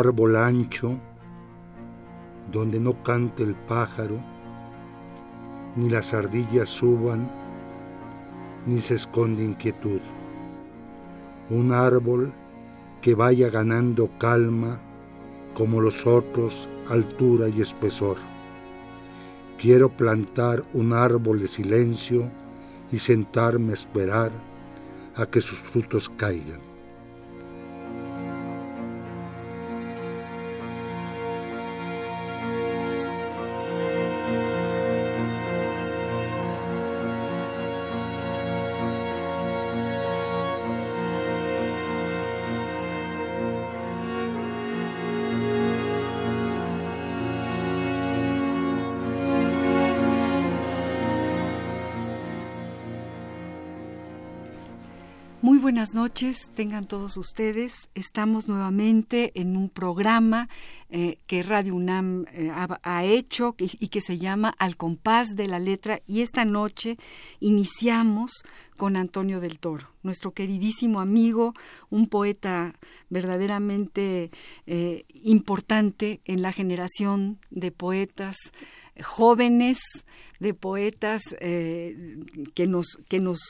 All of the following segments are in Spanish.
Árbol ancho donde no cante el pájaro, ni las ardillas suban, ni se esconde inquietud. Un árbol que vaya ganando calma como los otros, altura y espesor. Quiero plantar un árbol de silencio y sentarme a esperar a que sus frutos caigan. Buenas noches, tengan todos ustedes. Estamos nuevamente en un programa eh, que Radio UNAM eh, ha, hecho y, y que se llama Al compás de la letra. Y esta noche iniciamos con Antonio del Toro, nuestro queridísimo amigo, un poeta verdaderamente eh, importante en la generación de poetas jóvenes, de poetas eh, que, nos, que nos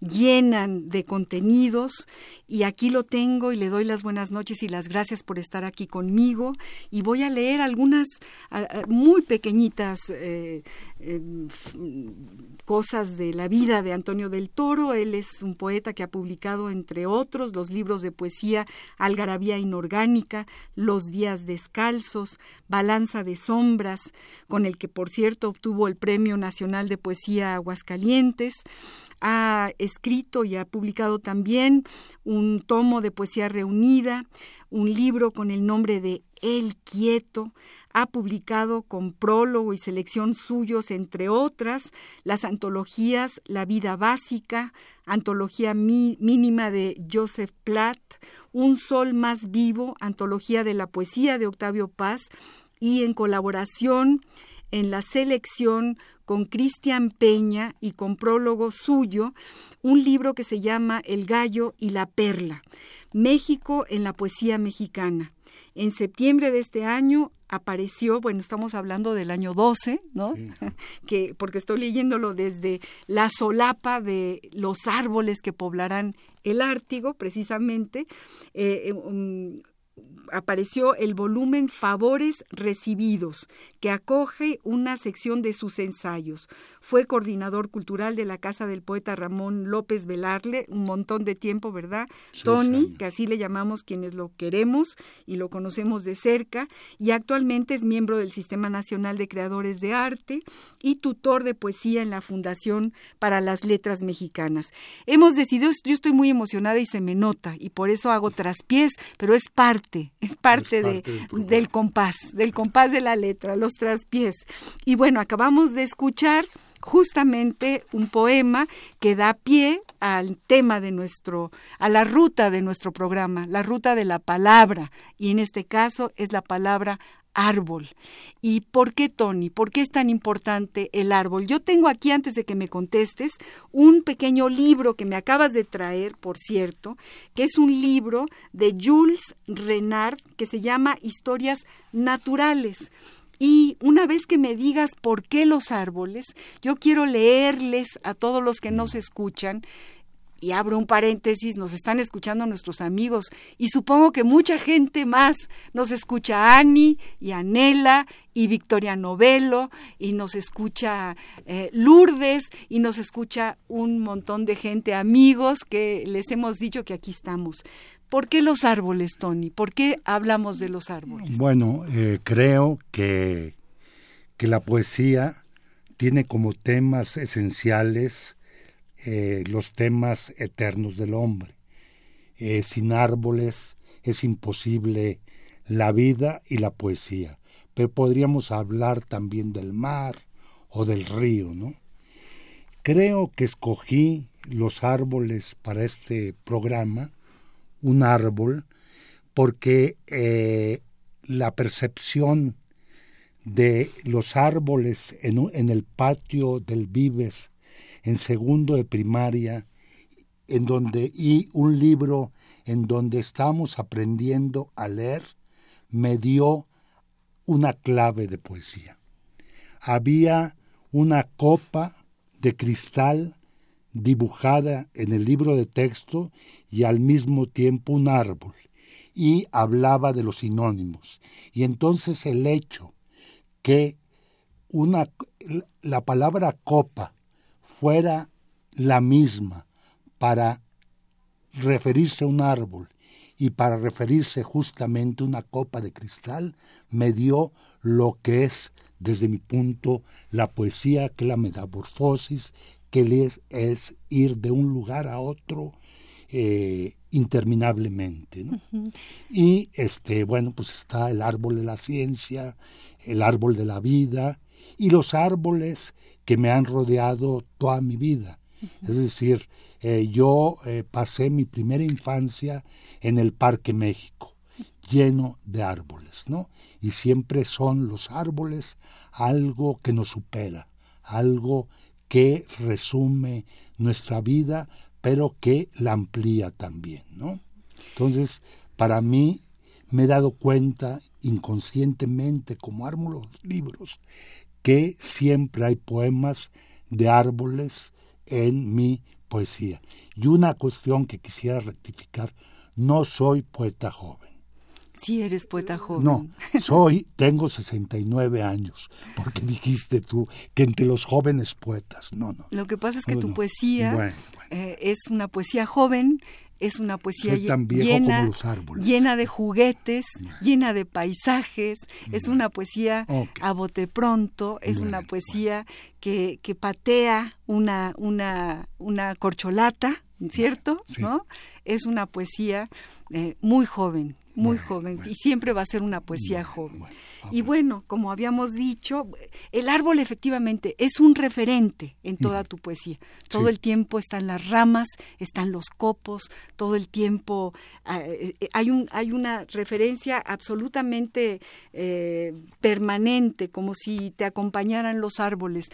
llenan de contenidos. Y aquí lo tengo y le doy las buenas noches y las gracias por estar aquí conmigo. Y voy a leer algunas muy pequeñitas eh, eh, cosas de la vida de Antonio del Toro. Él es un poeta que ha publicado, entre otros, los libros de poesía Algarabía Inorgánica, Los Días Descalzos, Balanza de Sombras, con el que, por cierto, obtuvo el Premio Nacional de Poesía Aguascalientes. Ha escrito y ha publicado también un tomo de poesía reunida, un libro con el nombre de El Quieto, ha publicado con prólogo y selección suyos, entre otras, las antologías La vida básica, antología mínima de Joseph Platt, Un sol más vivo, antología de la poesía de Octavio Paz, y en colaboración en la selección con Cristian Peña y con prólogo suyo, un libro que se llama El gallo y la perla, México en la poesía mexicana. En septiembre de este año apareció, bueno, estamos hablando del año 12, ¿no? Sí. que porque estoy leyéndolo desde la solapa de los árboles que poblarán el Ártigo, precisamente, eh, um, apareció el volumen Favores Recibidos, que acoge una sección de sus ensayos. Fue coordinador cultural de la Casa del Poeta Ramón López Velarle, un montón de tiempo, ¿verdad? Sí, Tony, sí. que así le llamamos quienes lo queremos y lo conocemos de cerca, y actualmente es miembro del Sistema Nacional de Creadores de Arte y tutor de poesía en la Fundación para las Letras Mexicanas. Hemos decidido, yo estoy muy emocionada y se me nota, y por eso hago traspiés, pero es parte, es parte, es parte de, del, del compás, del compás de la letra, los traspiés. Y bueno, acabamos de escuchar justamente un poema que da pie al tema de nuestro, a la ruta de nuestro programa, la ruta de la palabra, y en este caso es la palabra árbol. ¿Y por qué, Tony? ¿Por qué es tan importante el árbol? Yo tengo aquí, antes de que me contestes, un pequeño libro que me acabas de traer, por cierto, que es un libro de Jules Renard que se llama Historias Naturales. Y una vez que me digas por qué los árboles, yo quiero leerles a todos los que nos escuchan y abro un paréntesis, nos están escuchando nuestros amigos y supongo que mucha gente más nos escucha Ani y Anela y Victoria Novelo y nos escucha eh, Lourdes y nos escucha un montón de gente, amigos que les hemos dicho que aquí estamos. ¿Por qué los árboles, Tony? ¿Por qué hablamos de los árboles? Bueno, eh, creo que, que la poesía tiene como temas esenciales eh, los temas eternos del hombre. Eh, sin árboles es imposible la vida y la poesía, pero podríamos hablar también del mar o del río, ¿no? Creo que escogí los árboles para este programa, un árbol, porque eh, la percepción de los árboles en, en, el patio del Vives, en segundo de primaria, en donde, y un libro en donde estamos aprendiendo a leer, me dio una clave de poesía. Había una copa de cristal dibujada en el libro de texto y al mismo tiempo un árbol, y hablaba de los sinónimos. Y entonces el hecho que una, la palabra copa fuera la misma para referirse a un árbol y para referirse justamente a una copa de cristal, me dio lo que es, desde mi punto, la poesía, que la metamorfosis, que es, es ir de un lugar a otro eh, interminablemente. Y este, bueno, pues está el árbol de la ciencia, el árbol de la vida y los árboles que me han rodeado toda mi vida. Es decir, eh, yo eh, pasé mi primera infancia en el Parque México, lleno de árboles, ¿no? Y siempre son los árboles algo que nos supera, algo que resume nuestra vida, pero que la amplía también, ¿no? Entonces, para mí me he dado cuenta inconscientemente, como armo los libros, que siempre hay poemas de árboles en mi poesía. Y una cuestión que quisiera rectificar, no soy poeta joven. Sí, eres poeta joven. No, soy, tengo 69 años, porque dijiste tú que entre los jóvenes poetas, no, no. Lo que pasa es que tu poesía eh, es una poesía joven, es una poesía llena, llena de juguetes, llena de paisajes, es una poesía a bote pronto, es una poesía que, que patea una, una, una corcholata, ¿cierto? ¿No? Es una poesía eh, muy joven, muy joven y siempre va a ser una poesía joven. y bueno, como habíamos dicho, el árbol efectivamente es un referente en toda tu poesía. Todo el tiempo están las ramas, están los copos, todo el tiempo ah, eh, eh, hay un hay una referencia absolutamente eh, permanente, como si te acompañaran los árboles.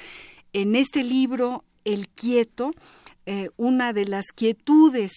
En este libro, El Quieto, una de las quietudes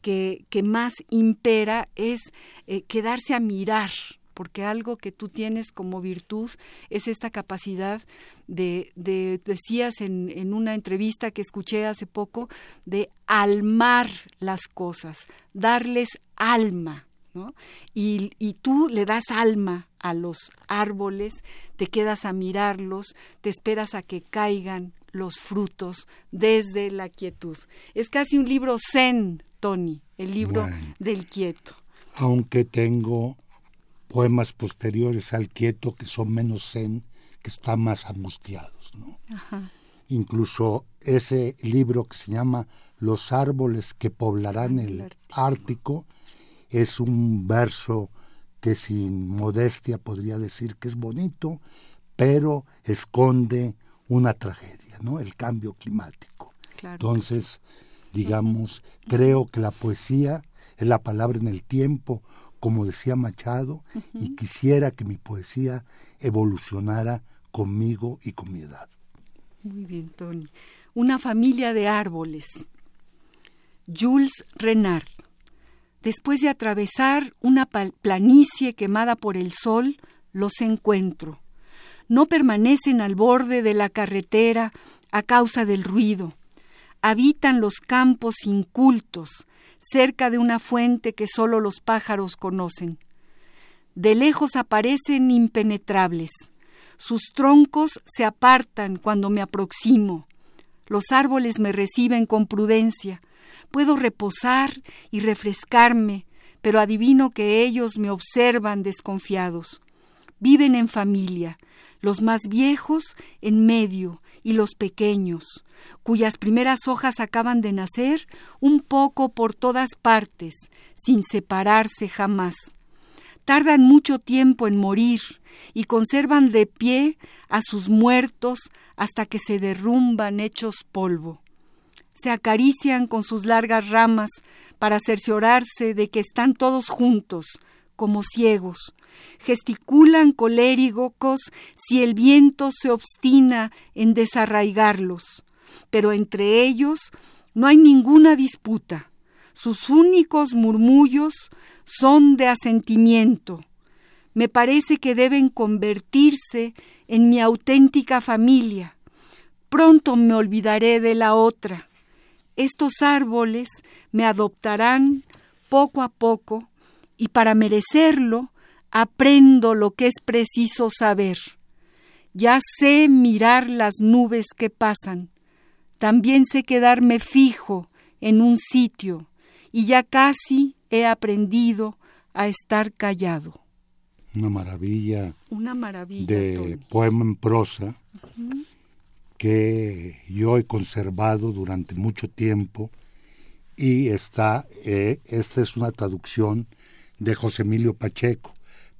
que, más impera es eh, quedarse a mirar, porque algo que tú tienes como virtud es esta capacidad de, de decías en, en, una entrevista que escuché hace poco, de almar las cosas, darles alma. ¿no? Y, y tú le das alma a los árboles, te quedas a mirarlos, te esperas a que caigan los frutos desde la quietud. Es casi un libro zen, Tony, el libro del quieto. Aunque tengo poemas posteriores al quieto que son menos zen, que están más angustiados, ¿no? Incluso ese libro que se llama Los árboles que poblarán el, Ártico es un verso que sin modestia podría decir que es bonito, pero esconde una tragedia, ¿no? El cambio climático. Entonces, digamos, creo que la poesía es la palabra en el tiempo, como decía Machado, y quisiera que mi poesía evolucionara conmigo y con mi edad. Muy bien, Tony. Una familia de árboles. Jules Renard. Después de atravesar una planicie quemada por el sol, los encuentro. No permanecen al borde de la carretera a causa del ruido habitan los campos incultos, cerca de una fuente que solo los pájaros conocen. De lejos aparecen impenetrables. Sus troncos se apartan cuando me aproximo. Los árboles me reciben con prudencia. Puedo reposar y refrescarme, pero adivino que ellos me observan desconfiados. viven en familia, los más viejos en medio y los pequeños, cuyas primeras hojas acaban de nacer un poco por todas partes, sin separarse jamás. Tardan mucho tiempo en morir y conservan de pie a sus muertos hasta que se derrumban hechos polvo. Se acarician con sus largas ramas para cerciorarse de que están todos juntos, como ciegos, gesticulan coléricos si el viento se obstina en desarraigarlos, pero entre ellos no hay ninguna disputa. Sus únicos murmullos son de asentimiento. Me parece que deben convertirse en mi auténtica familia. Pronto me olvidaré de la otra. Estos árboles me adoptarán poco a poco y para merecerlo aprendo lo que es preciso saber. Ya sé mirar las nubes que pasan, también sé quedarme fijo en un sitio y ya casi he aprendido a estar callado. Una maravilla. Una maravilla. De poema en prosa que yo he conservado durante mucho tiempo y está, eh, esta es una traducción de José Emilio Pacheco,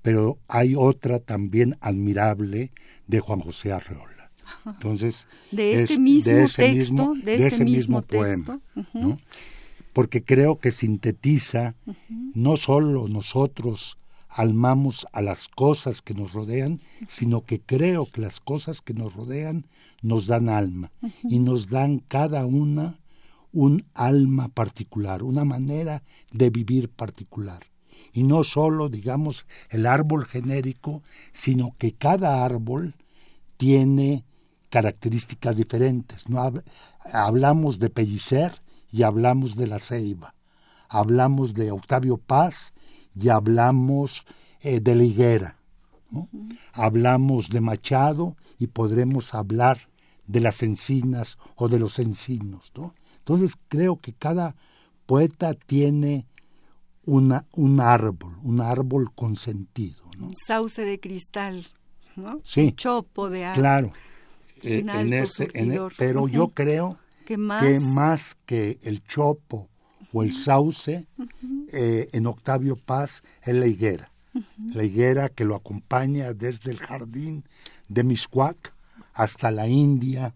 pero hay otra también admirable de Juan José Arreola. Entonces, de este mismo texto, de, este ese mismo, poema, porque creo que sintetiza no solo nosotros almamos a las cosas que nos rodean, sino que creo que las cosas que nos rodean nos dan alma y nos dan cada una un alma particular, una manera de vivir particular y no solo, digamos, el árbol genérico, sino que cada árbol tiene características diferentes. No hablamos de Pellicer y hablamos de la ceiba, hablamos de Octavio Paz y hablamos eh, de la higuera, hablamos de Machado y podremos hablar de las encinas o de los encinos. ¿no? Entonces creo que cada poeta tiene una, un árbol, un árbol con sentido. ¿no? Un sauce de cristal, ¿no? Sí. Un chopo de árbol. Claro. Eh, en este, en, pero yo creo que más? que el chopo o el sauce, eh, en Octavio Paz es la higuera. La higuera que lo acompaña desde el jardín de Miscuac hasta la India,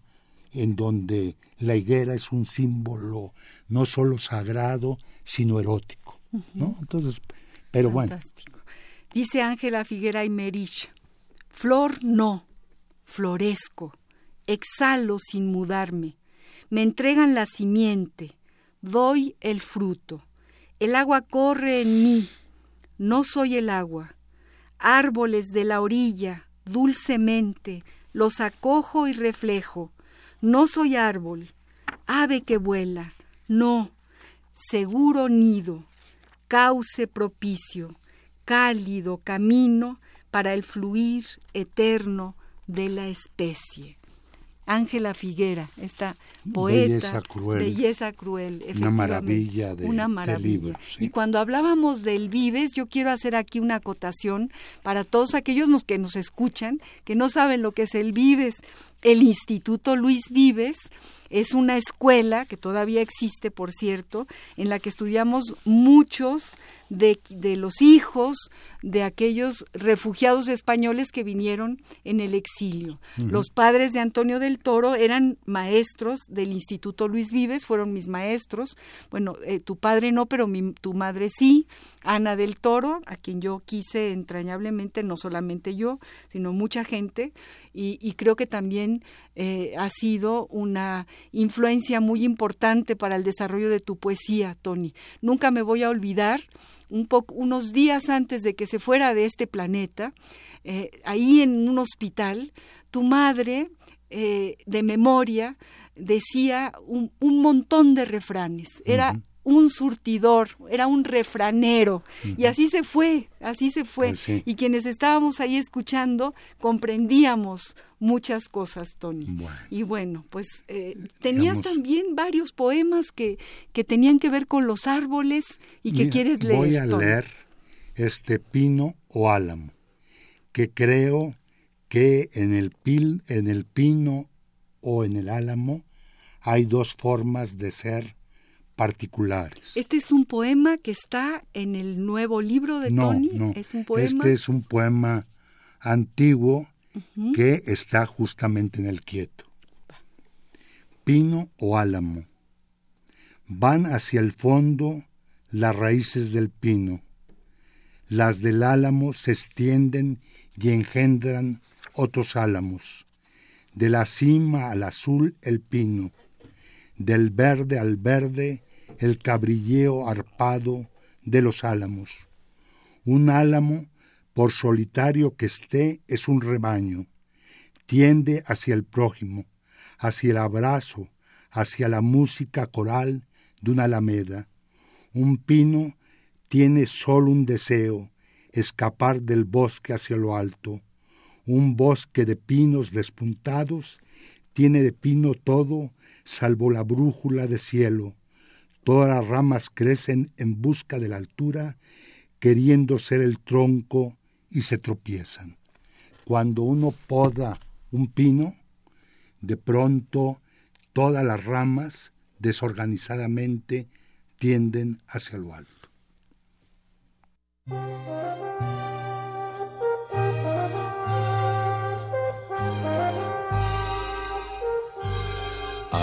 en donde la higuera es un símbolo no solo sagrado, sino erótico. ¿No? Entonces, pero Fantástico. Dice Ángela Figuera y Merich, flor no, florezco, exhalo sin mudarme, me entregan la simiente, doy el fruto, el agua corre en mí, no soy el agua, árboles de la orilla, dulcemente, los acojo y reflejo, no soy árbol, ave que vuela, no, seguro nido, cauce propicio, cálido camino para el fluir eterno de la especie. Ángela Figuera, esta poeta, belleza cruel, belleza cruel una maravilla de, una maravilla. Y cuando hablábamos del Vives, yo quiero hacer aquí una acotación para todos aquellos que nos escuchan, que no saben lo que es el Vives. El Instituto Luis Vives es una escuela que todavía existe, por cierto, en la que estudiamos muchos de, de, los hijos de aquellos refugiados españoles que vinieron en el exilio. Los padres de Antonio del Toro eran maestros del Instituto Luis Vives, fueron mis maestros. Bueno, eh, tu padre no, pero mi, tu madre sí. Ana del Toro, a quien yo quise entrañablemente, no solamente yo, sino mucha gente, y, creo que también eh, ha sido una influencia muy importante para el desarrollo de tu poesía, Tony. Nunca me voy a olvidar un unos días antes de que se fuera de este planeta, eh, ahí en un hospital, tu madre, eh, de memoria, decía un, un, montón de refranes. Era un surtidor, era un refranero. Y así se fue, así se fue. Pues y quienes estábamos ahí escuchando comprendíamos muchas cosas, Tony. Y bueno, pues eh, tenías también varios poemas que, que tenían que ver con los árboles y que quieres leer. Voy a leer este pino o álamo, que creo que en el, pil, en el pino o en el álamo hay dos formas de ser particulares. Este es un poema que está en el nuevo libro de no, Tony. No, es un poema. Este es un poema antiguo que está justamente en el quieto. Pino o álamo. Van hacia el fondo las raíces del pino. Las del álamo se extienden y engendran otros álamos. De la cima al azul el pino, del verde al verde el cabrilleo arpado de los álamos. Un álamo, por solitario que esté, es un rebaño. Tiende hacia el prójimo, hacia el abrazo, hacia la música coral de una alameda. Un pino tiene solo un deseo, escapar del bosque hacia lo alto. Un bosque de pinos despuntados tiene de pino todo, salvo la brújula de cielo. Todas las ramas crecen en busca de la altura, queriendo ser el tronco y se tropiezan. Cuando uno poda un pino, de pronto todas las ramas desorganizadamente tienden hacia lo alto.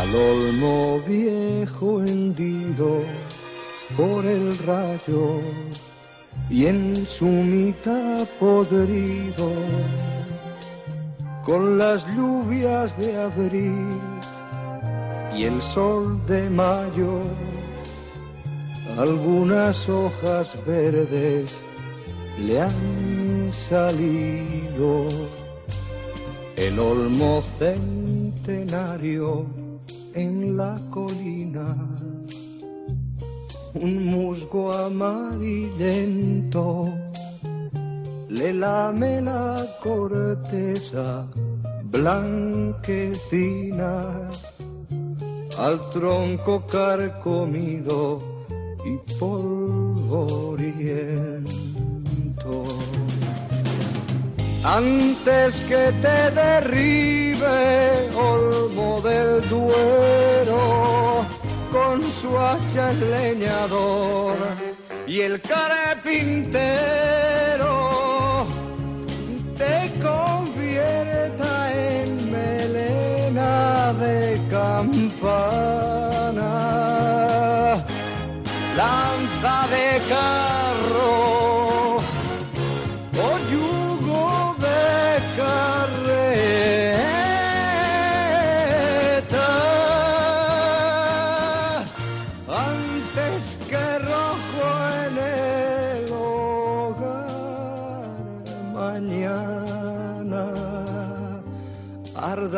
Al olmo viejo hendido por el rayo y en su mitad podrido con las lluvias de abril y el sol de mayo algunas hojas verdes le han salido. El olmo centenario en la colina, un musgo amarillento le lame la corteza blanquecina al tronco carcomido y polvoriento. Antes que te derribe olmo del duero con su hacha el leñador y el carpintero te convierta en melena de campana. Lanza de carro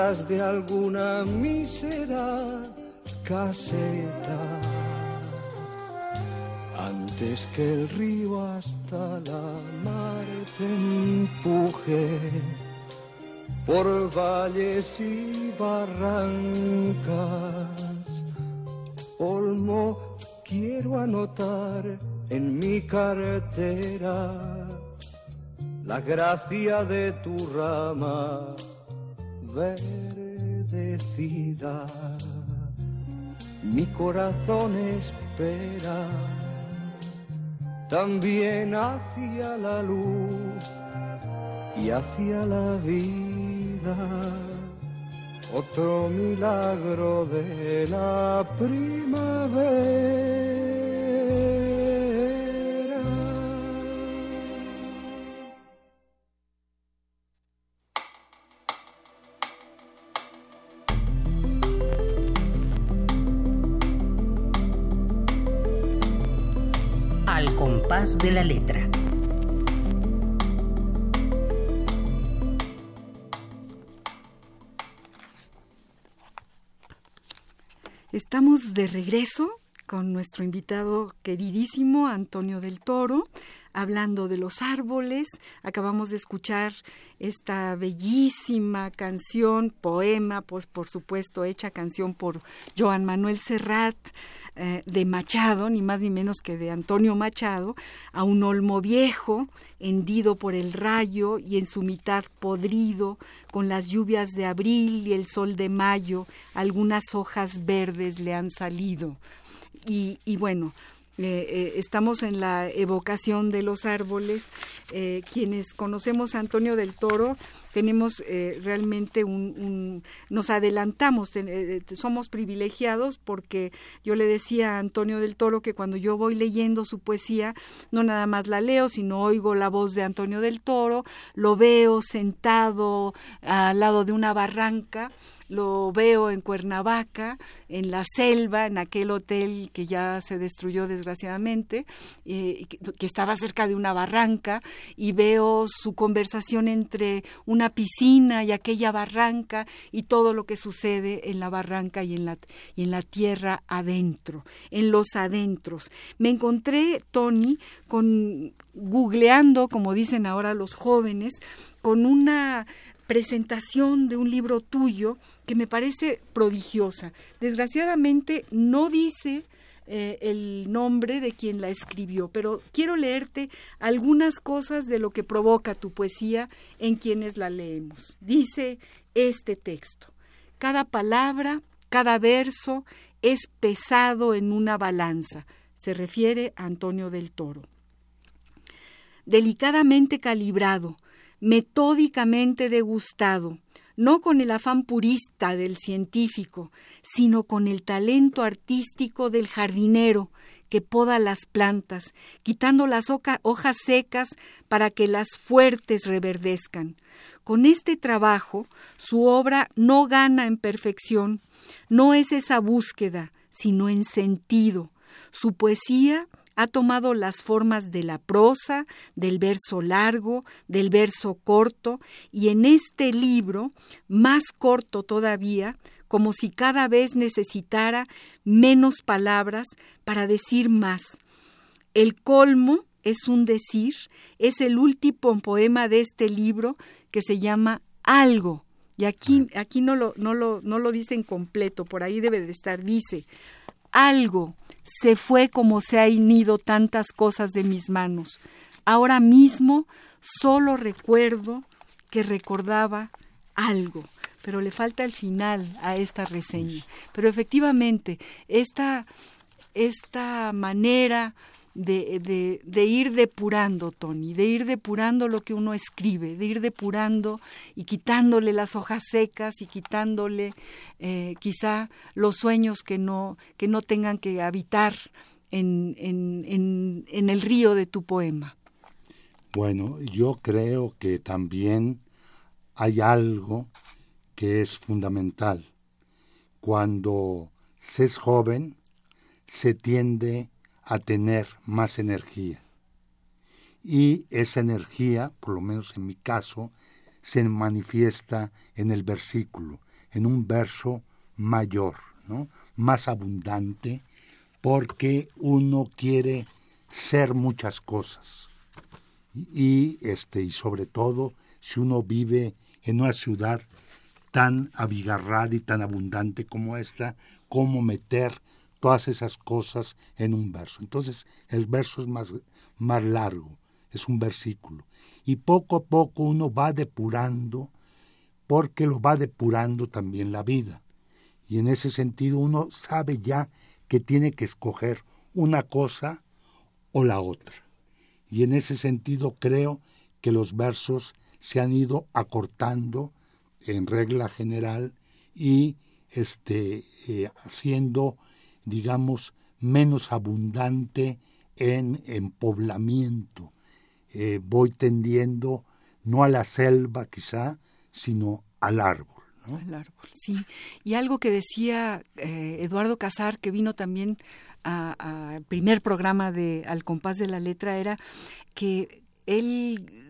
de alguna mísera caseta. Antes que el río hasta la mar te empuje. Por valles y barrancas. Olmo, quiero anotar en mi cartera la gracia de tu rama verdecida. Mi corazón espera también hacia la luz y hacia la vida. Otro milagro de la primavera. De la letra. Estamos de regreso con nuestro invitado queridísimo Antonio del Toro, hablando de los árboles. Acabamos de escuchar esta bellísima canción, poema, pues por supuesto hecha canción por Joan Manuel Serrat, eh, de Machado, ni más ni menos que de Antonio Machado, a un olmo viejo, hendido por el rayo y en su mitad podrido, con las lluvias de abril y el sol de mayo, algunas hojas verdes le han salido. Y, y bueno, eh, eh, estamos en la evocación de los árboles. Eh, quienes conocemos a Antonio del Toro, tenemos realmente un, nos adelantamos, somos privilegiados porque yo le decía a Antonio del Toro que cuando yo voy leyendo su poesía, no nada más la leo, sino oigo la voz de Antonio del Toro, lo veo sentado al lado de una barranca lo veo en Cuernavaca, en la selva, en aquel hotel que ya se destruyó desgraciadamente, eh, que, estaba cerca de una barranca, y veo su conversación entre una piscina y aquella barranca y todo lo que sucede en la barranca y en la, y en la tierra adentro, en los adentros. Me encontré, Tony, con googleando, como dicen ahora los jóvenes, con una presentación de un libro tuyo que me parece prodigiosa. Desgraciadamente no dice eh, el nombre de quien la escribió, pero quiero leerte algunas cosas de lo que provoca tu poesía en quienes la leemos. Dice este texto, cada palabra, cada verso es pesado en una balanza. Se refiere a Antonio del Toro. Delicadamente calibrado, metódicamente degustado, no con el afán purista del científico, sino con el talento artístico del jardinero que poda las plantas, quitando las hojas secas para que las fuertes reverdezcan. Con este trabajo, su obra no gana en perfección, no es esa búsqueda, sino en sentido. Su poesía ha tomado las formas de la prosa, del verso largo, del verso corto, y en este libro, más corto todavía, como si cada vez necesitara menos palabras para decir más. El colmo es un decir, es el último poema de este libro que se llama Algo. Y aquí, aquí no, lo, no, lo, no lo dicen completo, por ahí debe de estar, dice, algo, se fue como se han ido tantas cosas de mis manos. Ahora mismo solo recuerdo que recordaba algo, pero le falta el final a esta reseña. Pero efectivamente, esta, esta manera de, de, ir depurando, Tony, de ir depurando lo que uno escribe, de ir depurando y quitándole las hojas secas y quitándole eh, quizá los sueños que no, que no tengan que habitar en, en, en el río de tu poema. Bueno, yo creo que también hay algo que es fundamental. Cuando se es joven, se tiende a tener más energía. Y esa energía, por lo menos en mi caso, se manifiesta en el versículo, en un verso mayor, ¿no? más abundante, porque uno quiere ser muchas cosas. Y, este, y sobre todo, si uno vive en una ciudad tan abigarrada y tan abundante como esta, cómo meter todas esas cosas en un verso. Entonces el verso es más, más largo, es un versículo. Y poco a poco uno va depurando, porque lo va depurando también la vida. Y en ese sentido uno sabe ya que tiene que escoger una cosa o la otra. Y en ese sentido creo que los versos se han ido acortando en regla general y este, eh, haciendo digamos, menos abundante en, en poblamiento. Eh, voy tendiendo no a la selva quizá, sino al árbol. Al árbol, sí. Y algo que decía eh, Eduardo Casar, que vino también al primer programa de Al compás de la letra, era que él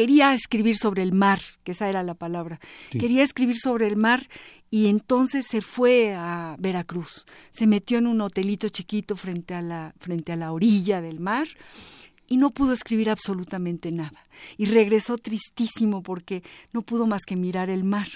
quería escribir sobre el mar, que esa era la palabra. Quería escribir sobre el mar y entonces se fue a Veracruz. Se metió en un hotelito chiquito frente a la frente a la orilla del mar y no pudo escribir absolutamente nada. Y regresó tristísimo porque no pudo más que mirar el mar.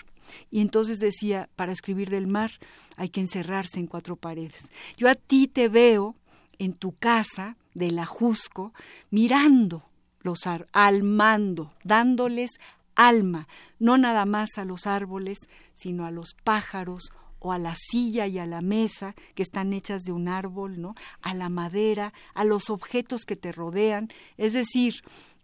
Y entonces decía, para escribir del mar hay que encerrarse en cuatro paredes. Yo a ti te veo en tu casa de la Jusco, mirando los árboles, almando, dándoles alma, no nada más a los árboles, sino a los pájaros o a la silla y a la mesa que están hechas de un árbol, ¿no? A la madera, a los objetos que te rodean, es decir,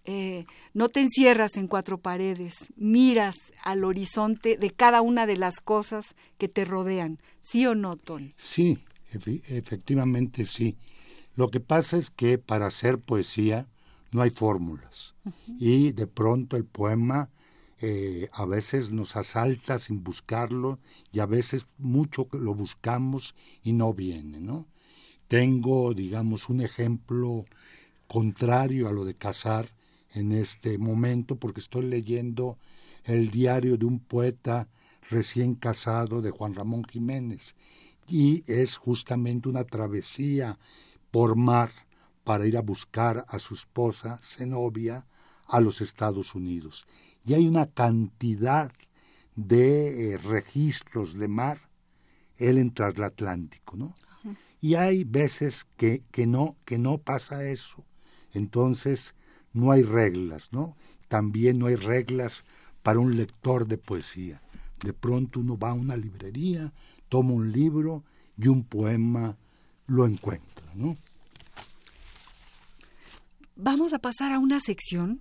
eh, no te encierras en cuatro paredes, miras al horizonte de cada una de las cosas que te rodean, ¿sí o no, Ton? Sí, efectivamente sí. Lo que pasa es que para hacer poesía no hay fórmulas y de pronto el poema eh, a veces nos asalta sin buscarlo y a veces mucho lo buscamos y no viene, ¿no? Tengo, digamos, un ejemplo contrario a lo de Casar en este momento porque estoy leyendo el diario de un poeta recién casado de Juan Ramón Jiménez y es justamente una travesía por mar para ir a buscar a su esposa Zenobia a los Estados Unidos y hay una cantidad de eh, registros de mar, él en transatlántico, ¿no? Y hay veces que, que, no, que no pasa eso. Entonces, no hay reglas, ¿no? También no hay reglas para un lector de poesía. De pronto uno va a una librería, toma un libro y un poema lo encuentra, ¿no? Vamos a pasar a una sección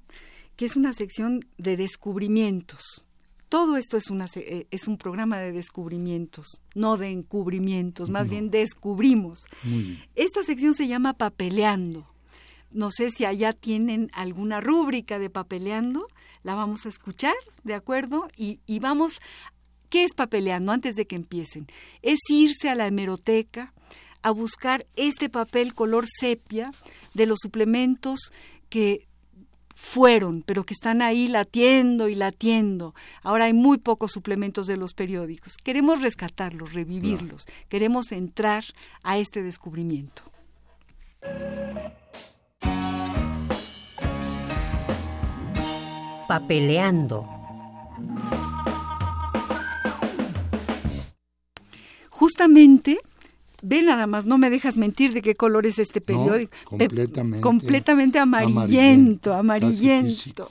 que es una sección de descubrimientos. Todo esto es, una, eh, es un programa de descubrimientos, no de encubrimientos, más bien descubrimos. Esta sección se llama Papeleando. No sé si allá tienen alguna rúbrica de papeleando, la vamos a escuchar, ¿de acuerdo? Y, y vamos, ¿qué es papeleando antes de que empiecen? Es irse a la hemeroteca a buscar este papel color sepia de los suplementos que fueron, pero que están ahí latiendo y latiendo. Ahora hay muy pocos suplementos de los periódicos. Queremos rescatarlos, revivirlos. Queremos entrar a este descubrimiento. Papeleando. Justamente Ve nada más, no me dejas mentir de qué color es este periódico. completamente. completamente amarillento, amarillento,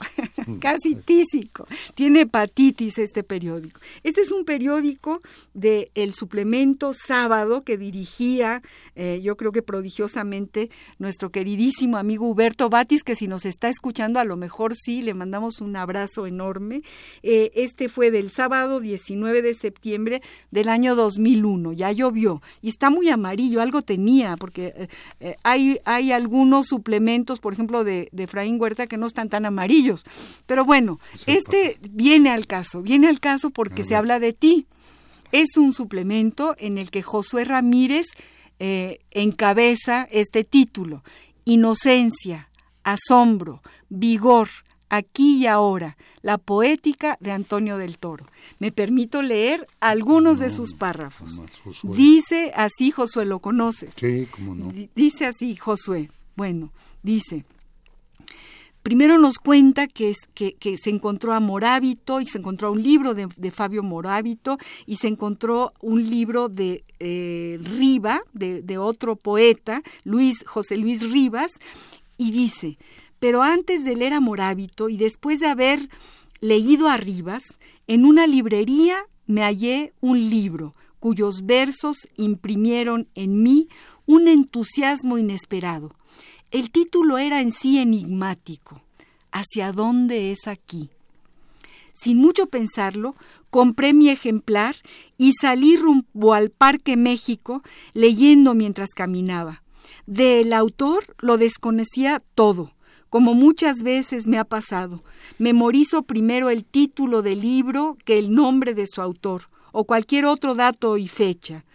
casi, tísico. Tiene hepatitis este periódico. Este es un periódico de El Suplemento Sábado que dirigía, eh, yo creo que prodigiosamente, nuestro queridísimo amigo Huberto Batis, que si nos está escuchando, a lo mejor sí, le mandamos un abrazo enorme. Eh, este fue del sábado 19 de septiembre del año 2001, ya llovió y está muy amarillo, algo tenía, porque eh, eh, hay, hay algunos suplementos, por ejemplo, de, de Efraín Huerta que no están tan amarillos. Pero bueno, este viene al caso, viene al caso porque se habla de ti. Es un suplemento en el que Josué Ramírez eh, encabeza este título. Inocencia, asombro, vigor, aquí y ahora, la poética de Antonio del Toro. Me permito leer algunos de sus párrafos. Dice así, Josué, ¿lo conoces? Sí, cómo no. Dice así, Josué. Bueno, dice, primero nos cuenta que, se encontró a Morábito y se encontró un libro de, Fabio Morábito y se encontró un libro de eh, Riva, de, de, otro poeta, Luis, José Luis Rivas, y dice, pero antes de leer a Morábito y después de haber leído a Rivas, en una librería me hallé un libro cuyos versos imprimieron en mí un entusiasmo inesperado. El título era en sí enigmático. ¿Hacia dónde es aquí? Sin mucho pensarlo, compré mi ejemplar y salí rumbo al Parque México leyendo mientras caminaba. Del autor lo desconocía todo como muchas veces me ha pasado. Memorizo primero el título del libro que el nombre de su autor o cualquier otro dato y fecha.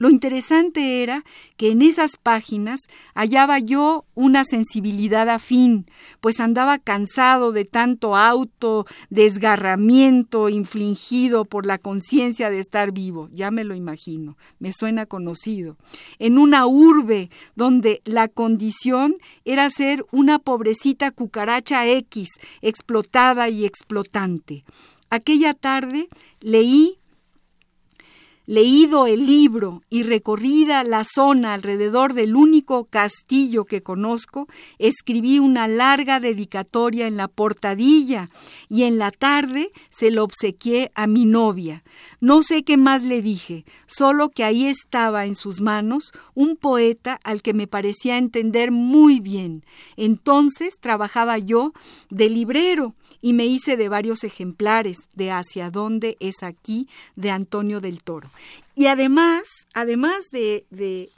Lo interesante era que en esas páginas hallaba yo una sensibilidad afín, pues andaba cansado de tanto auto desgarramiento infligido por la conciencia de estar vivo, ya me lo imagino, me suena conocido, en una urbe donde la condición era ser una pobrecita cucaracha X, explotada y explotante. Aquella tarde leí leído el libro y recorrida la zona alrededor del único castillo que conozco, escribí una larga dedicatoria en la portadilla y en la tarde se lo obsequié a mi novia. No sé qué más le dije, solo que ahí estaba en sus manos un poeta al que me parecía entender muy bien. Entonces trabajaba yo de librero y me hice de varios ejemplares de Hacia dónde es aquí de Antonio del Toro. Y además, además de, de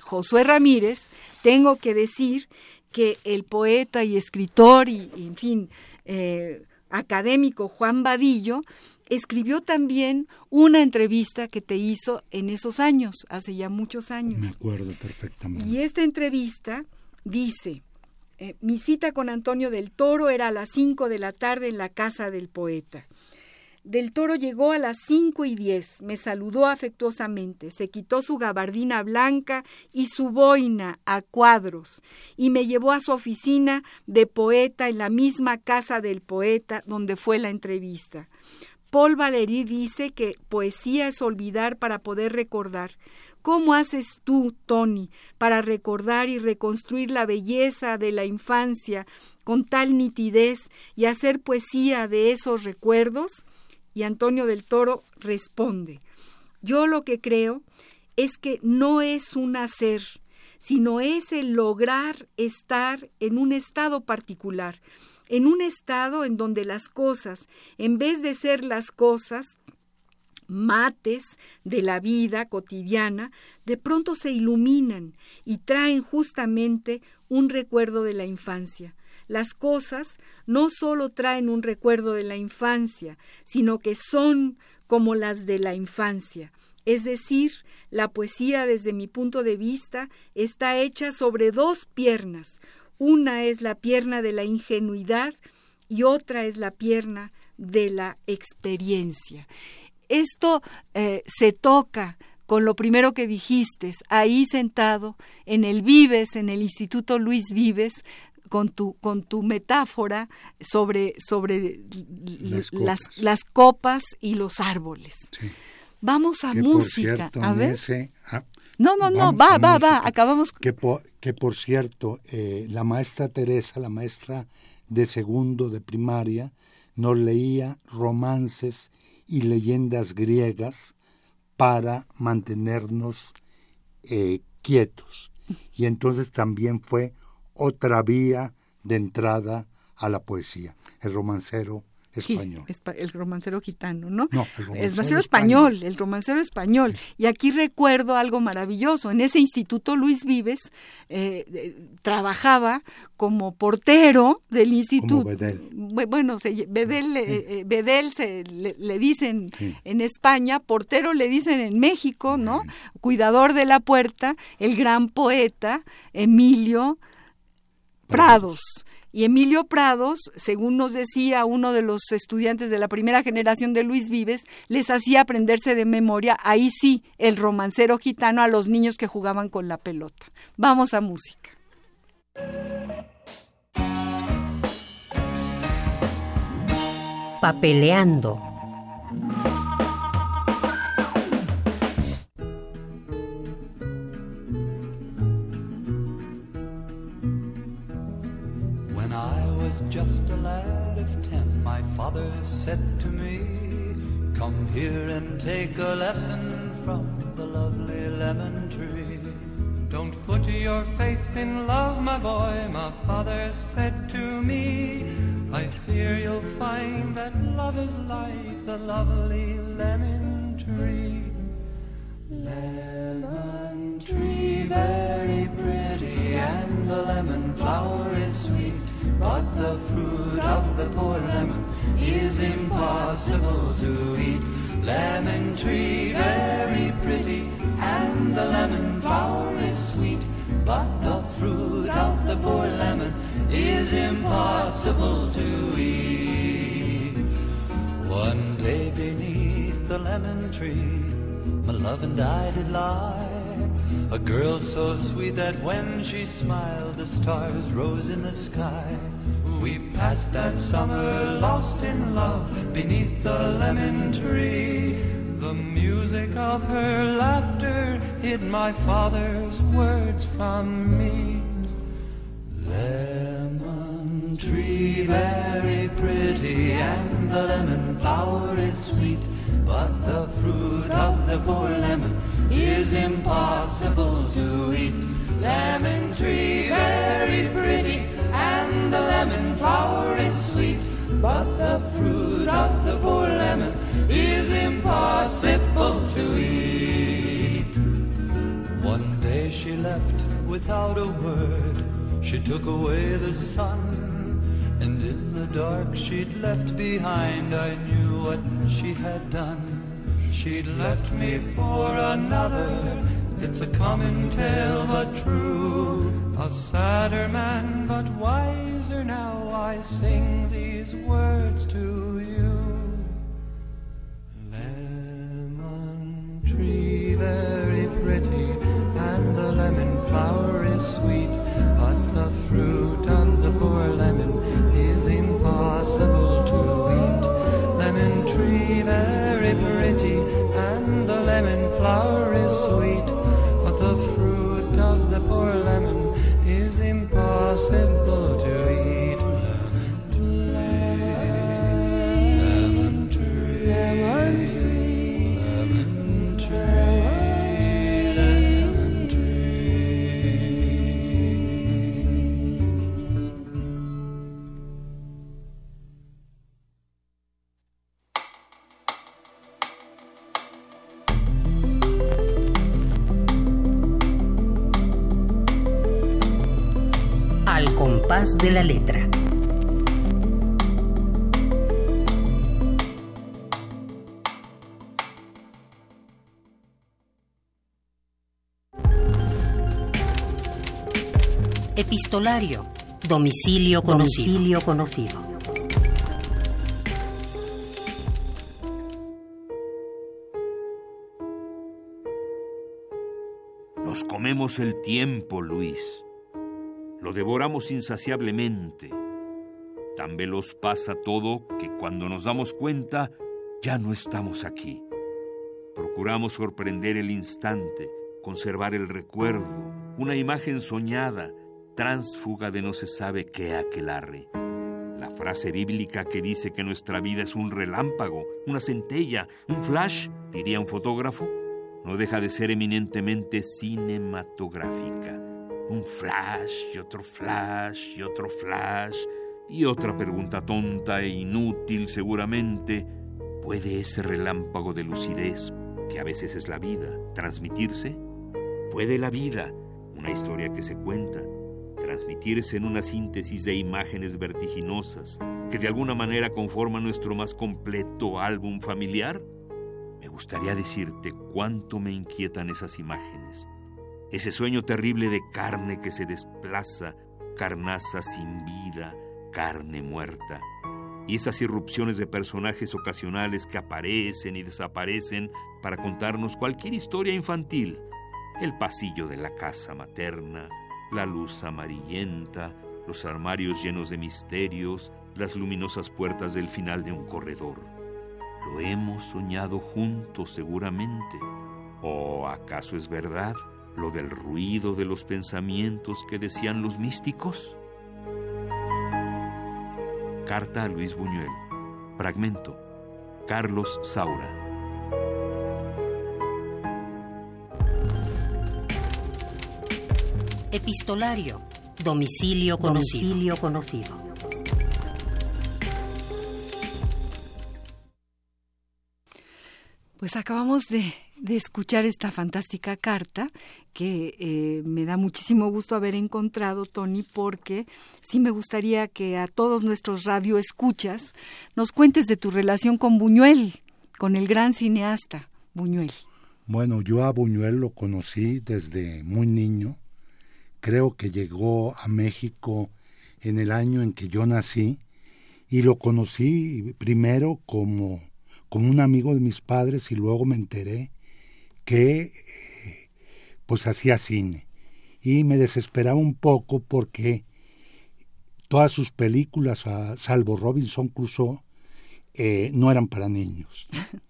Josué Ramírez, tengo que decir que el poeta y escritor y, en fin, eh, académico Juan Vadillo escribió también una entrevista que te hizo en esos años, hace ya muchos años. Me acuerdo perfectamente. Y esta entrevista dice, eh, mi cita con Antonio del Toro era a las cinco de la tarde en la casa del poeta. Del Toro llegó a las cinco y diez, me saludó afectuosamente, se quitó su gabardina blanca y su boina a cuadros, y me llevó a su oficina de poeta en la misma casa del poeta donde fue la entrevista. Paul Valéry dice que poesía es olvidar para poder recordar. ¿Cómo haces tú, Tony, para recordar y reconstruir la belleza de la infancia con tal nitidez y hacer poesía de esos recuerdos? Y Antonio del Toro responde, yo lo que creo es que no es un hacer, sino es el lograr estar en un estado particular, en un estado en donde las cosas, en vez de ser las cosas, mates de la vida cotidiana, de pronto se iluminan y traen justamente un recuerdo de la infancia. Las cosas no solo traen un recuerdo de la infancia, sino que son como las de la infancia. Es decir, la poesía desde mi punto de vista está hecha sobre dos piernas. Una es la pierna de la ingenuidad y otra es la pierna de la experiencia. Esto eh, se toca con lo primero que dijiste, ahí sentado en el Vives, en el Instituto Luis Vives, con tu, con tu metáfora sobre, sobre las, las, copas. y los árboles. Vamos a música, a ver. Ah, no, no, no, va, va, va, acabamos. Que por, que por cierto, eh, la maestra Teresa, la maestra de segundo de primaria, nos leía romances y leyendas griegas para mantenernos eh, quietos. Y entonces también fue otra vía de entrada a la poesía, el romancero español. el romancero gitano, ¿no? No, el romancero, español, el romancero español. Y aquí recuerdo algo maravilloso. En ese instituto Luis Vives eh, eh, trabajaba como portero del instituto. Bueno, se, Bedel, eh, Bedel se, le, dicen en España, portero le dicen en México, ¿no? Cuidador de la puerta, el gran poeta Emilio Prados. Y Emilio Prados, según nos decía uno de los estudiantes de la primera generación de Luis Vives, les hacía aprenderse de memoria, ahí sí, el romancero gitano a los niños que jugaban con la pelota. Vamos a música. Papeleando. Father said to me, Come here and take a lesson from the lovely lemon tree. Don't put your faith in love, my boy, my father said to me. I fear you'll find that love is like the lovely lemon tree. Lemon tree, very pretty, and the lemon flower is sweet. But the fruit of the poor lemon is impossible to eat. Lemon tree very pretty, and the lemon flower is sweet. But the fruit of the poor lemon is impossible to eat. One day beneath the lemon tree, my love and I did lie a girl so sweet that when she smiled, the stars rose in the sky. We passed that summer lost in love beneath the lemon tree. The music of her laughter hid my father's words from me. Lemon tree, very pretty, and the lemon flower is sweet, but the fruit of the poor lemon is impossible to eat. Lemon tree, very pretty, and the lemon flower is sweet, but the fruit of the poor lemon is impossible to eat. One day she left without a word. She took away the sun, and in the dark she'd left behind, I knew what she had done. She'd left me for another. It's a common tale, but true. A sadder man, but wiser now. I sing these words to you. Lemon tree, very pretty, and the lemon flower is sweet, the fruit of the poor lemon is impossible to eat. Lemon tree, very pretty, and the lemon flower is sweet, but the compás de la letra. Epistolario. Domicilio conocido. Domicilio conocido. Nos comemos el tiempo, Luis. Lo devoramos insaciablemente. Tan veloz pasa todo que cuando nos damos cuenta ya no estamos aquí. Procuramos sorprender el instante, conservar el recuerdo, una imagen soñada, tránsfuga de no se sabe qué aquelarre. La frase bíblica que dice que nuestra vida es un relámpago, una centella, un flash, diría un fotógrafo, no deja de ser eminentemente cinematográfica. Un flash y otro flash y otro flash y otra pregunta tonta e inútil seguramente. ¿Puede ese relámpago de lucidez, que a veces es la vida, transmitirse? ¿Puede la vida, una historia que se cuenta, transmitirse en una síntesis de imágenes vertiginosas que de alguna manera conforman nuestro más completo álbum familiar? Me gustaría decirte cuánto me inquietan esas imágenes. Ese sueño terrible de carne que se desplaza, carnaza sin vida, carne muerta. Y esas irrupciones de personajes ocasionales que aparecen y desaparecen para contarnos cualquier historia infantil. El pasillo de la casa materna, la luz amarillenta, los armarios llenos de misterios, las luminosas puertas del final de un corredor. Lo hemos soñado juntos seguramente. ¿O acaso es verdad lo del ruido de los pensamientos que decían los místicos? Carta a Luis Buñuel. Fragmento. Carlos Saura. Epistolario. Domicilio conocido. Domicilio conocido. Pues acabamos de, de escuchar esta fantástica carta que eh, me da muchísimo gusto haber encontrado, Tony, porque sí me gustaría que a todos nuestros radioescuchas nos cuentes de tu relación con Buñuel, con el gran cineasta Buñuel. Bueno, yo a Buñuel lo conocí desde muy niño. Creo que llegó a México en el año en que yo nací y lo conocí primero como, como un amigo de mis padres y luego me enteré que eh, pues hacía cine y me desesperaba un poco porque todas sus películas, salvo Robinson Crusoe, eh, no eran para niños.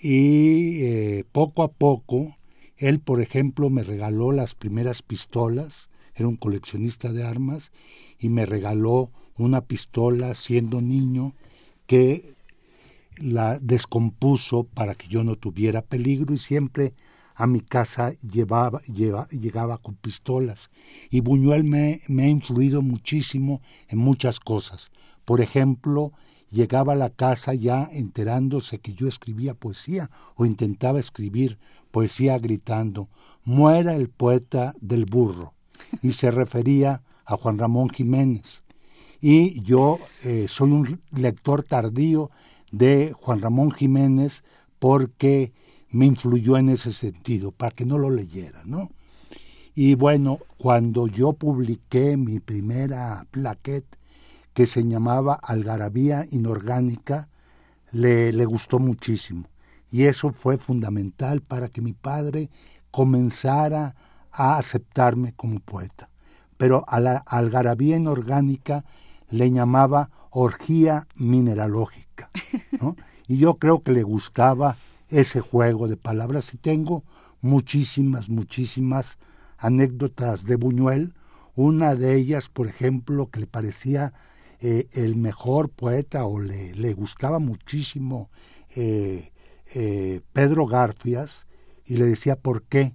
Y eh, poco a poco, él, por ejemplo, me regaló las primeras pistolas, era un coleccionista de armas, y me regaló una pistola siendo niño que la descompuso para que yo no tuviera peligro y siempre a mi casa llevaba, llegaba con pistolas. Y Buñuel me, me ha influido muchísimo en muchas cosas. Por ejemplo, llegaba a la casa ya enterándose que yo escribía poesía o intentaba escribir poesía gritando, muera el poeta del burro. Y se refería a Juan Ramón Jiménez. Y yo eh, soy un lector tardío de Juan Ramón Jiménez porque me influyó en ese sentido, para que no lo leyera, ¿no? Y bueno, cuando yo publiqué mi primera plaquette, que se llamaba Algarabía Inorgánica, le, le gustó muchísimo. Y eso fue fundamental para que mi padre comenzara a aceptarme como poeta. Pero a la algarabía inorgánica le llamaba orgía mineralógica. Y yo creo que le gustaba ese juego de palabras y tengo muchísimas, muchísimas anécdotas de Buñuel. Una de ellas, por ejemplo, que le parecía eh, el mejor poeta o le, le gustaba muchísimo eh, eh, Pedro Garfias y le decía por qué.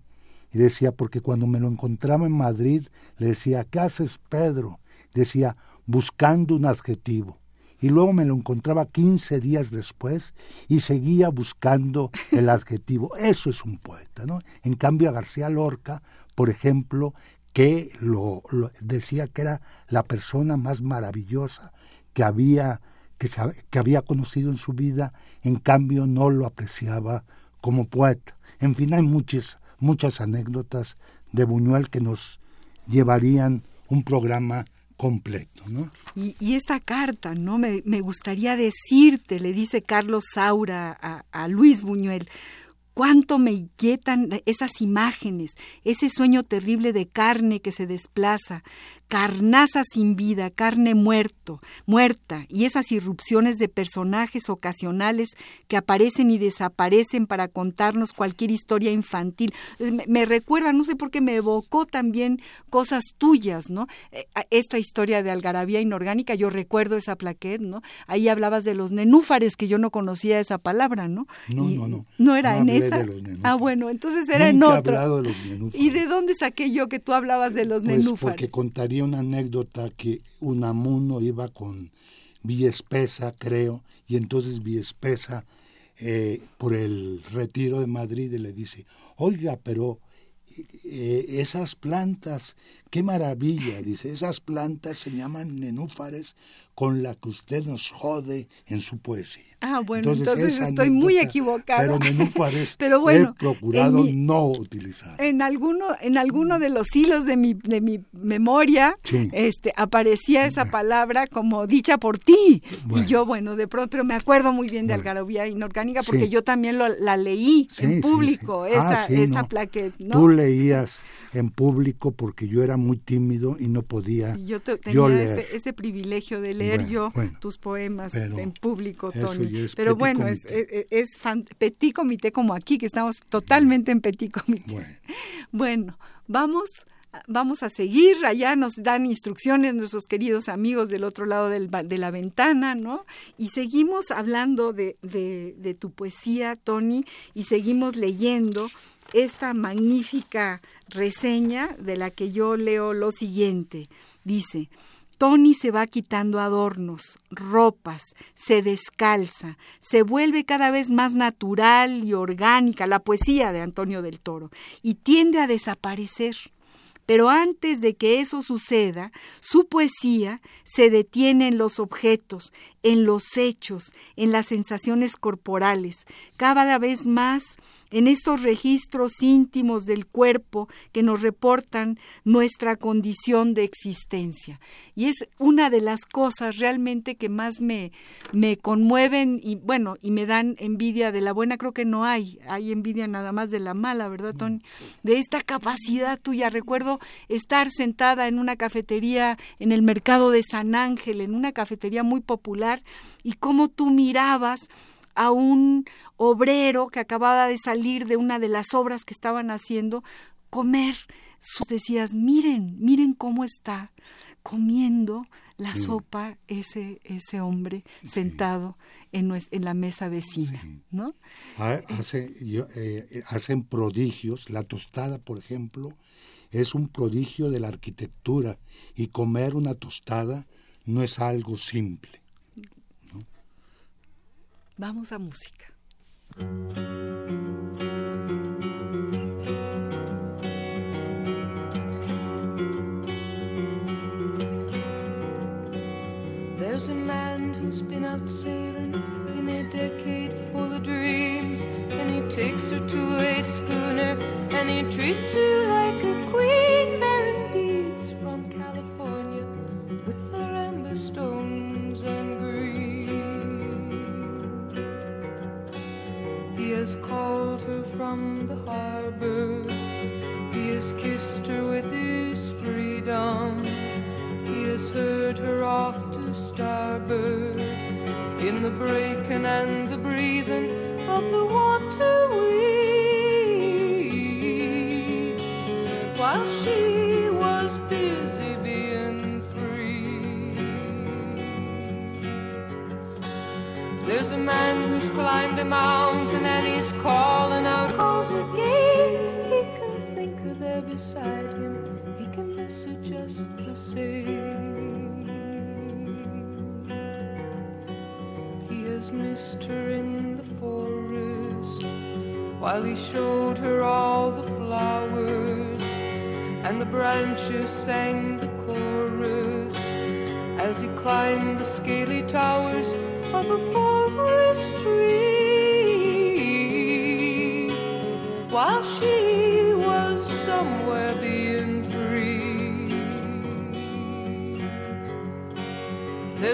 Y decía, porque cuando me lo encontraba en Madrid, le decía, ¿qué haces Pedro? Decía, buscando un adjetivo y luego me lo encontraba 15 días después y seguía buscando el adjetivo. Eso es un poeta, ¿no? En cambio a García Lorca, por ejemplo, que lo, decía que era la persona más maravillosa que había que, que había conocido en su vida, en cambio no lo apreciaba como poeta. En fin, hay muchas muchas anécdotas de Buñuel que nos llevarían un programa completo, ¿no? Y, esta carta, ¿no? Me, gustaría decirte, le dice Carlos Saura a Luis Buñuel, cuánto me inquietan esas imágenes, ese sueño terrible de carne que se desplaza, carnaza sin vida, carne muerto, muerta, y esas irrupciones de personajes ocasionales que aparecen y desaparecen para contarnos cualquier historia infantil. Me, recuerda, no sé por qué me evocó también cosas tuyas, ¿no? Eh, esta historia de algarabía inorgánica, yo recuerdo esa plaquet, ¿no? Ahí hablabas de los nenúfares, que yo no conocía esa palabra, ¿no? No, no, no. No era en esa. ah, bueno, entonces era en otro. De los ¿Y de dónde saqué yo que tú hablabas de los pues nenúfares? Porque contaría una anécdota que Unamuno iba con Espesa, creo, y entonces Villespesa, eh, por el retiro de Madrid, le dice, oiga, pero eh, esas plantas, qué maravilla, dice, esas plantas se llaman nenúfares con la que usted nos jode en su poesía. Ah, bueno, entonces, estoy muy equivocada. Pero, bueno, he procurado no utilizar. En alguno, en alguno de los hilos de mi, de mi memoria, este, aparecía esa palabra como dicha por ti. Y yo, bueno, de pronto, pero me acuerdo muy bien de Algarabía Inorgánica porque yo también lo, la leí en público, esa, ah, esa plaqueta. ¿no? Tú leías en público porque yo era muy tímido y no podía. yo tenía ese, privilegio de leer yo tus poemas en público, Tony. Pero bueno, es, es, es petit comité como aquí, que estamos totalmente en petit comité. Bueno, vamos vamos a seguir, allá nos dan instrucciones nuestros queridos amigos del otro lado del, de la ventana, ¿no? Y seguimos hablando de, de, de, tu poesía, Tony, y seguimos leyendo esta magnífica reseña de la que yo leo lo siguiente. Dice, Tony se va quitando adornos, ropas, se descalza, se vuelve cada vez más natural y orgánica la poesía de Antonio del Toro y tiende a desaparecer. Pero antes de que eso suceda, su poesía se detiene en los objetos, en los hechos, en las sensaciones corporales, cada vez más en estos registros íntimos del cuerpo que nos reportan nuestra condición de existencia. Y es una de las cosas realmente que más me, me conmueven y bueno, y me dan envidia de la buena, creo que no hay, hay envidia nada más de la mala, ¿verdad, Tony? De esta capacidad tuya. Recuerdo estar sentada en una cafetería en el mercado de San Ángel, en una cafetería muy popular, y cómo tú mirabas a un obrero que acababa de salir de una de las obras que estaban haciendo comer. Decías, miren, miren cómo está comiendo la sopa ese, ese hombre sentado en, en, la mesa vecina, ¿no? Ah, hace, eh, hacen prodigios, la tostada, por ejemplo, es un prodigio de la arquitectura y comer una tostada no es algo simple. Vamos a música. There's a man who's been out sailing in a decade full of dreams, and he takes her to a schooner and he treats her like a queen, has called her from the harbor, he has kissed her with his freedom, he has heard her off to starboard. In the breaking and the breathing of the water weeds. While she was busy being free. There's a man who's climbed a mountain and he's calling out, calls again. He can think of there beside him, he can miss her just the same. He has missed her in the forest while he showed her all the flowers and the branches sang the chorus as he climbed the scaly towers of a forest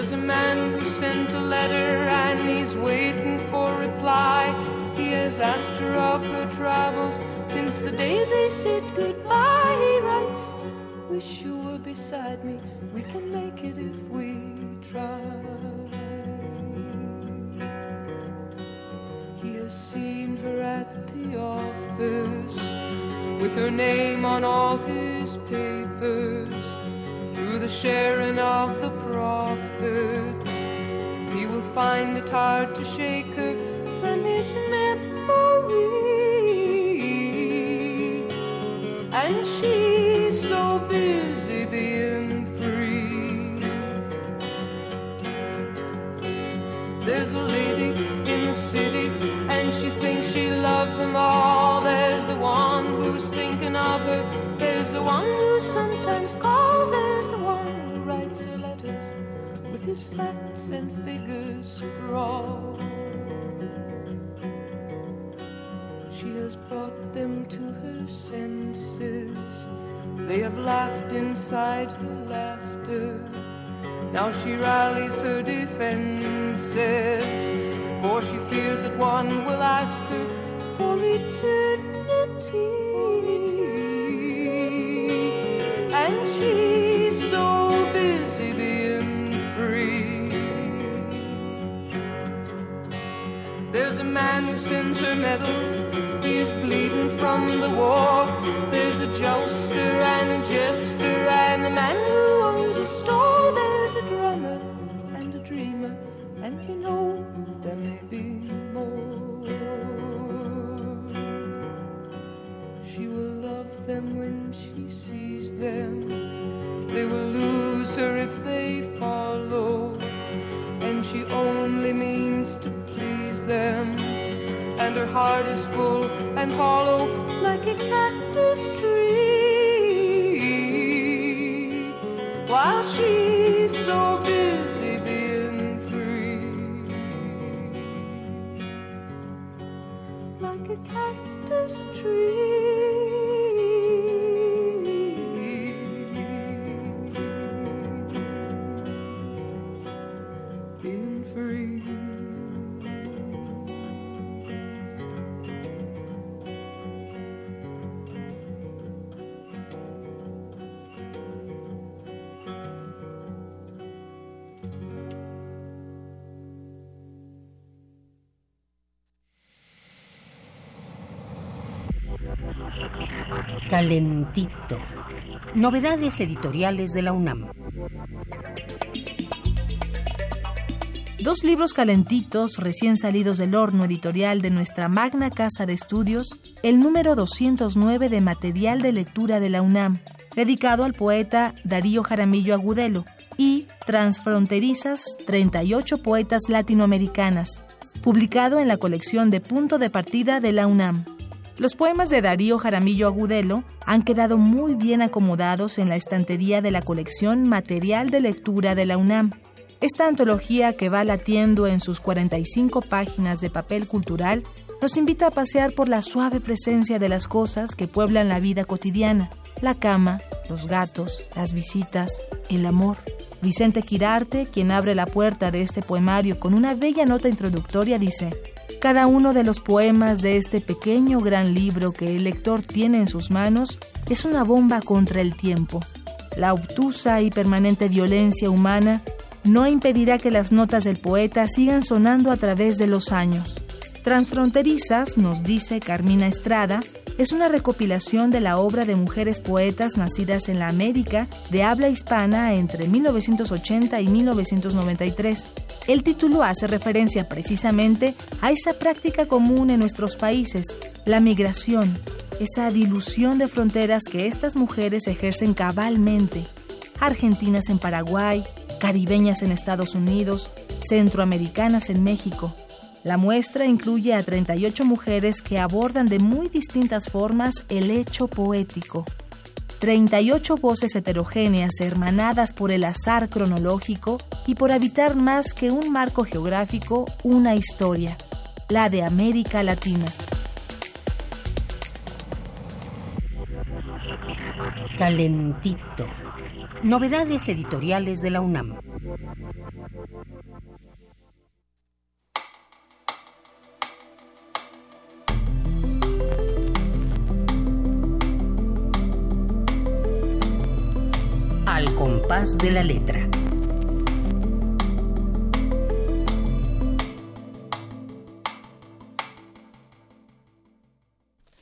There's a man who sent a letter and he's waiting for reply. He has asked her of her travels since the day they said goodbye. He writes, Wish you were beside me. We can make it if we try. He has seen her at the office with her name on all his papers through the sharing of the profits. He will find it hard to shake her from his memory. And she's so busy being free. There's a lady in the city, and she thinks she loves them all. There's the one who's thinking of her. There's the one who sometimes calls. There's his facts and figures scrawled. She has brought them to her senses. They have laughed inside her laughter. Now she rallies her defenses, for she fears that one will ask her for eternity. And she's man who sends her medals. He's bleeding from the war. There's a jouster and a jester and a man who owns a store. There's a drummer and a dreamer, and you know there may be more. She will love them when she sees them. They will lose her if they follow, and she only means to please them. And her heart is full and hollow like a cactus tree. While she's so busy being free, like a cactus. Calentito. Novedades editoriales de la UNAM. Dos libros calentitos recién salidos del horno editorial de nuestra magna casa de estudios, el número 209 de material de lectura de la UNAM, dedicado al poeta Darío Jaramillo Agudelo, y Transfronterizas, 38 poetas latinoamericanas, publicado en la colección de punto de partida de la UNAM. Los poemas de Darío Jaramillo Agudelo han quedado muy bien acomodados en la estantería de la colección Material de Lectura de la UNAM. Esta antología que va latiendo en sus 45 páginas de papel cultural nos invita a pasear por la suave presencia de las cosas que pueblan la vida cotidiana, la cama, los gatos, las visitas, el amor. Vicente Quirarte, quien abre la puerta de este poemario con una bella nota introductoria, dice, cada uno de los poemas de este pequeño gran libro que el lector tiene en sus manos es una bomba contra el tiempo. La obtusa y permanente violencia humana no impedirá que las notas del poeta sigan sonando a través de los años. Transfronterizas, nos dice Carmina Estrada, es una recopilación de la obra de mujeres poetas nacidas en la América de habla hispana entre 1980 y 1993. El título hace referencia precisamente a esa práctica común en nuestros países, la migración, esa dilución de fronteras que estas mujeres ejercen cabalmente. Argentinas en Paraguay, caribeñas en Estados Unidos, centroamericanas en México. La muestra incluye a 38 mujeres que abordan de muy distintas formas el hecho poético. 38 voces heterogéneas hermanadas por el azar cronológico y por habitar más que un marco geográfico, una historia, la de América Latina. Calentito. Novedades editoriales de la UNAM. Al compás de la letra.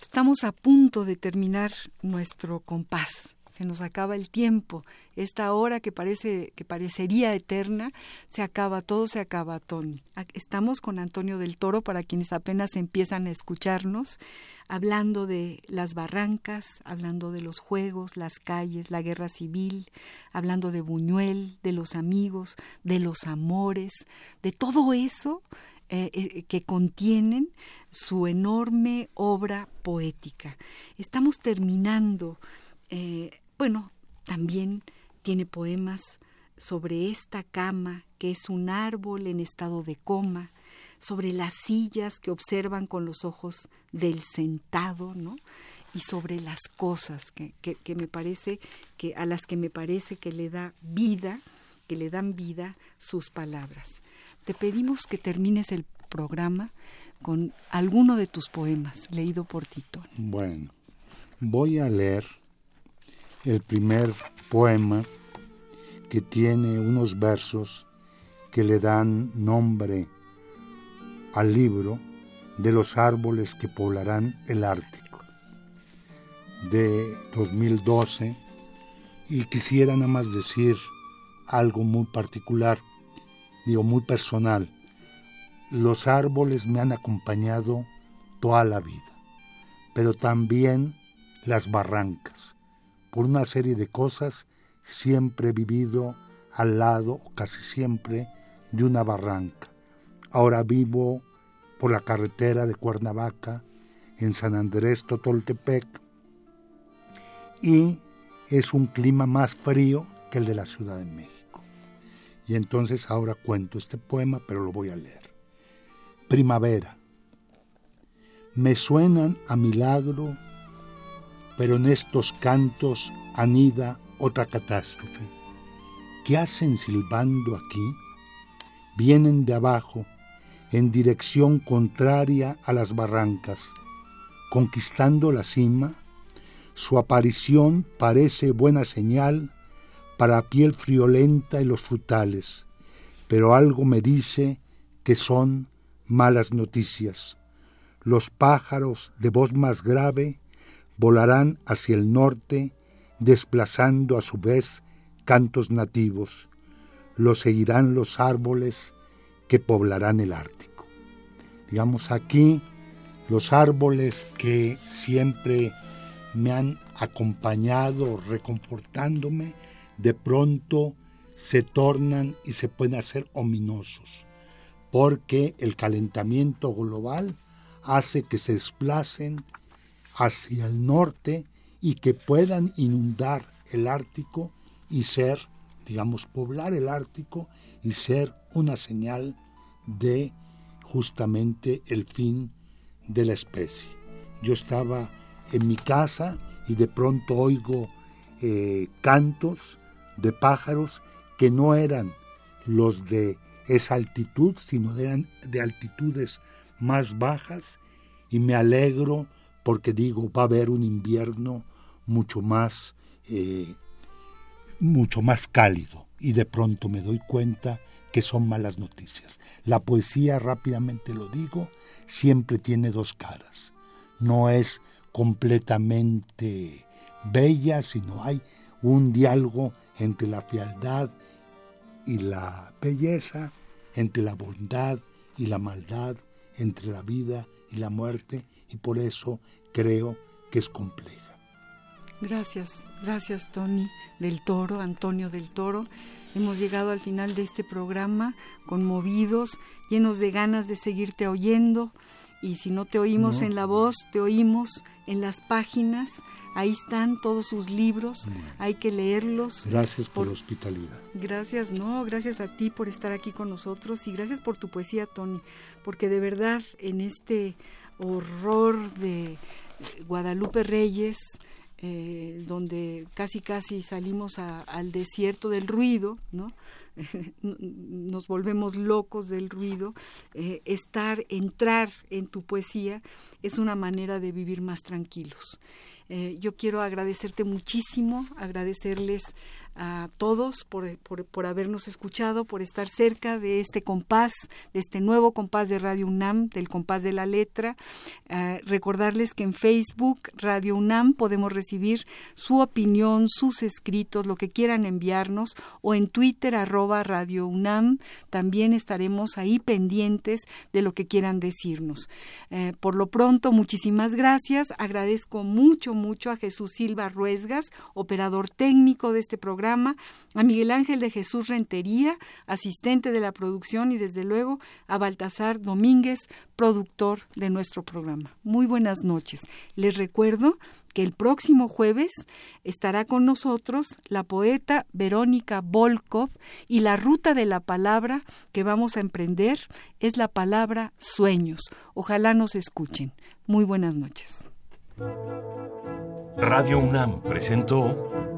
Estamos a punto de terminar nuestro compás. Se nos acaba el tiempo. Esta hora que parece que parecería eterna se acaba, todo se acaba, Tony. Estamos con Antonio del Toro para quienes apenas empiezan a escucharnos, hablando de las barrancas, hablando de los juegos, las calles, la guerra civil, hablando de Buñuel, de los amigos, de los amores, de todo eso eh, eh, que contienen su enorme obra poética. Estamos terminando, eh, bueno, también tiene poemas sobre esta cama que es un árbol en estado de coma, sobre las sillas que observan con los ojos del sentado, ¿no? y sobre las cosas que, que, me parece que a las que me parece que le da vida, que le dan vida sus palabras. Te pedimos que termines el programa con alguno de tus poemas leído por Tito. Bueno, voy a leer el primer poema que tiene unos versos que le dan nombre al libro de los árboles que poblarán el Ártico de 2012 y quisiera nada más decir algo muy particular, digo muy personal. Los árboles me han acompañado toda la vida, pero también las barrancas. Por una serie de cosas siempre he vivido al lado, casi siempre, de una barranca. Ahora vivo por la carretera de Cuernavaca, en San Andrés Totoltepec, y es un clima más frío que el de la Ciudad de México. Y entonces ahora cuento este poema, pero lo voy a leer primavera. Me suenan a milagro Pero en estos cantos anida otra catástrofe. ¿Qué hacen silbando aquí? Vienen de abajo, en dirección contraria a las barrancas, conquistando la cima. Su aparición parece buena señal para piel friolenta y los frutales, pero algo me dice que son malas noticias. Los pájaros de voz más grave volarán hacia el norte, desplazando a su vez cantos nativos. Los seguirán los árboles que poblarán el Ártico. Digamos aquí, los árboles que siempre me han acompañado reconfortándome, de pronto se tornan y se pueden hacer ominosos, porque el calentamiento global hace que se desplacen hacia el norte y que puedan inundar el Ártico y ser, digamos, poblar el Ártico y ser una señal de justamente el fin de la especie. Yo estaba en mi casa y de pronto oigo eh, cantos de pájaros que no eran los de esa altitud, sino eran de altitudes más bajas y me alegro porque digo, va a haber un invierno mucho más, eh, mucho más cálido y de pronto me doy cuenta que son malas noticias. La poesía, rápidamente lo digo, siempre tiene dos caras. No es completamente bella, sino hay un diálogo entre la fealdad y la belleza, entre la bondad y la maldad, entre la vida y la muerte, y por eso creo que es compleja. Gracias, gracias Tony del Toro, Antonio del Toro. Hemos llegado al final de este programa conmovidos, llenos de ganas de seguirte oyendo. Y si no te oímos en la voz, te oímos en las páginas. Ahí están todos sus libros, hay que leerlos. Gracias por, la hospitalidad. Gracias, no, gracias a ti por estar aquí con nosotros y gracias por tu poesía, Tony, porque de verdad en este horror de Guadalupe Reyes, eh, donde casi casi salimos al desierto del ruido, ¿no? nos volvemos locos del ruido, eh, estar, entrar en tu poesía es una manera de vivir más tranquilos. Eh, yo quiero agradecerte muchísimo, agradecerles a todos por, por, habernos escuchado, por estar cerca de este compás, de este nuevo compás de Radio UNAM, del compás de la letra. Eh, recordarles que en Facebook, Radio UNAM, podemos recibir su opinión, sus escritos, lo que quieran enviarnos, o en Twitter, arroba Radio UNAM. También estaremos ahí pendientes de lo que quieran decirnos. Eh, por lo pronto, muchísimas gracias. Agradezco mucho, mucho a Jesús Silva Ruesgas, operador técnico de este a Miguel Ángel de Jesús Rentería, asistente de la producción, y desde luego a Baltasar Domínguez, productor de nuestro programa. Muy buenas noches. Les recuerdo que el próximo jueves estará con nosotros la poeta Verónica Volkov y la ruta de la palabra que vamos a emprender es la palabra sueños. Ojalá nos escuchen. Muy buenas noches. Radio UNAM presentó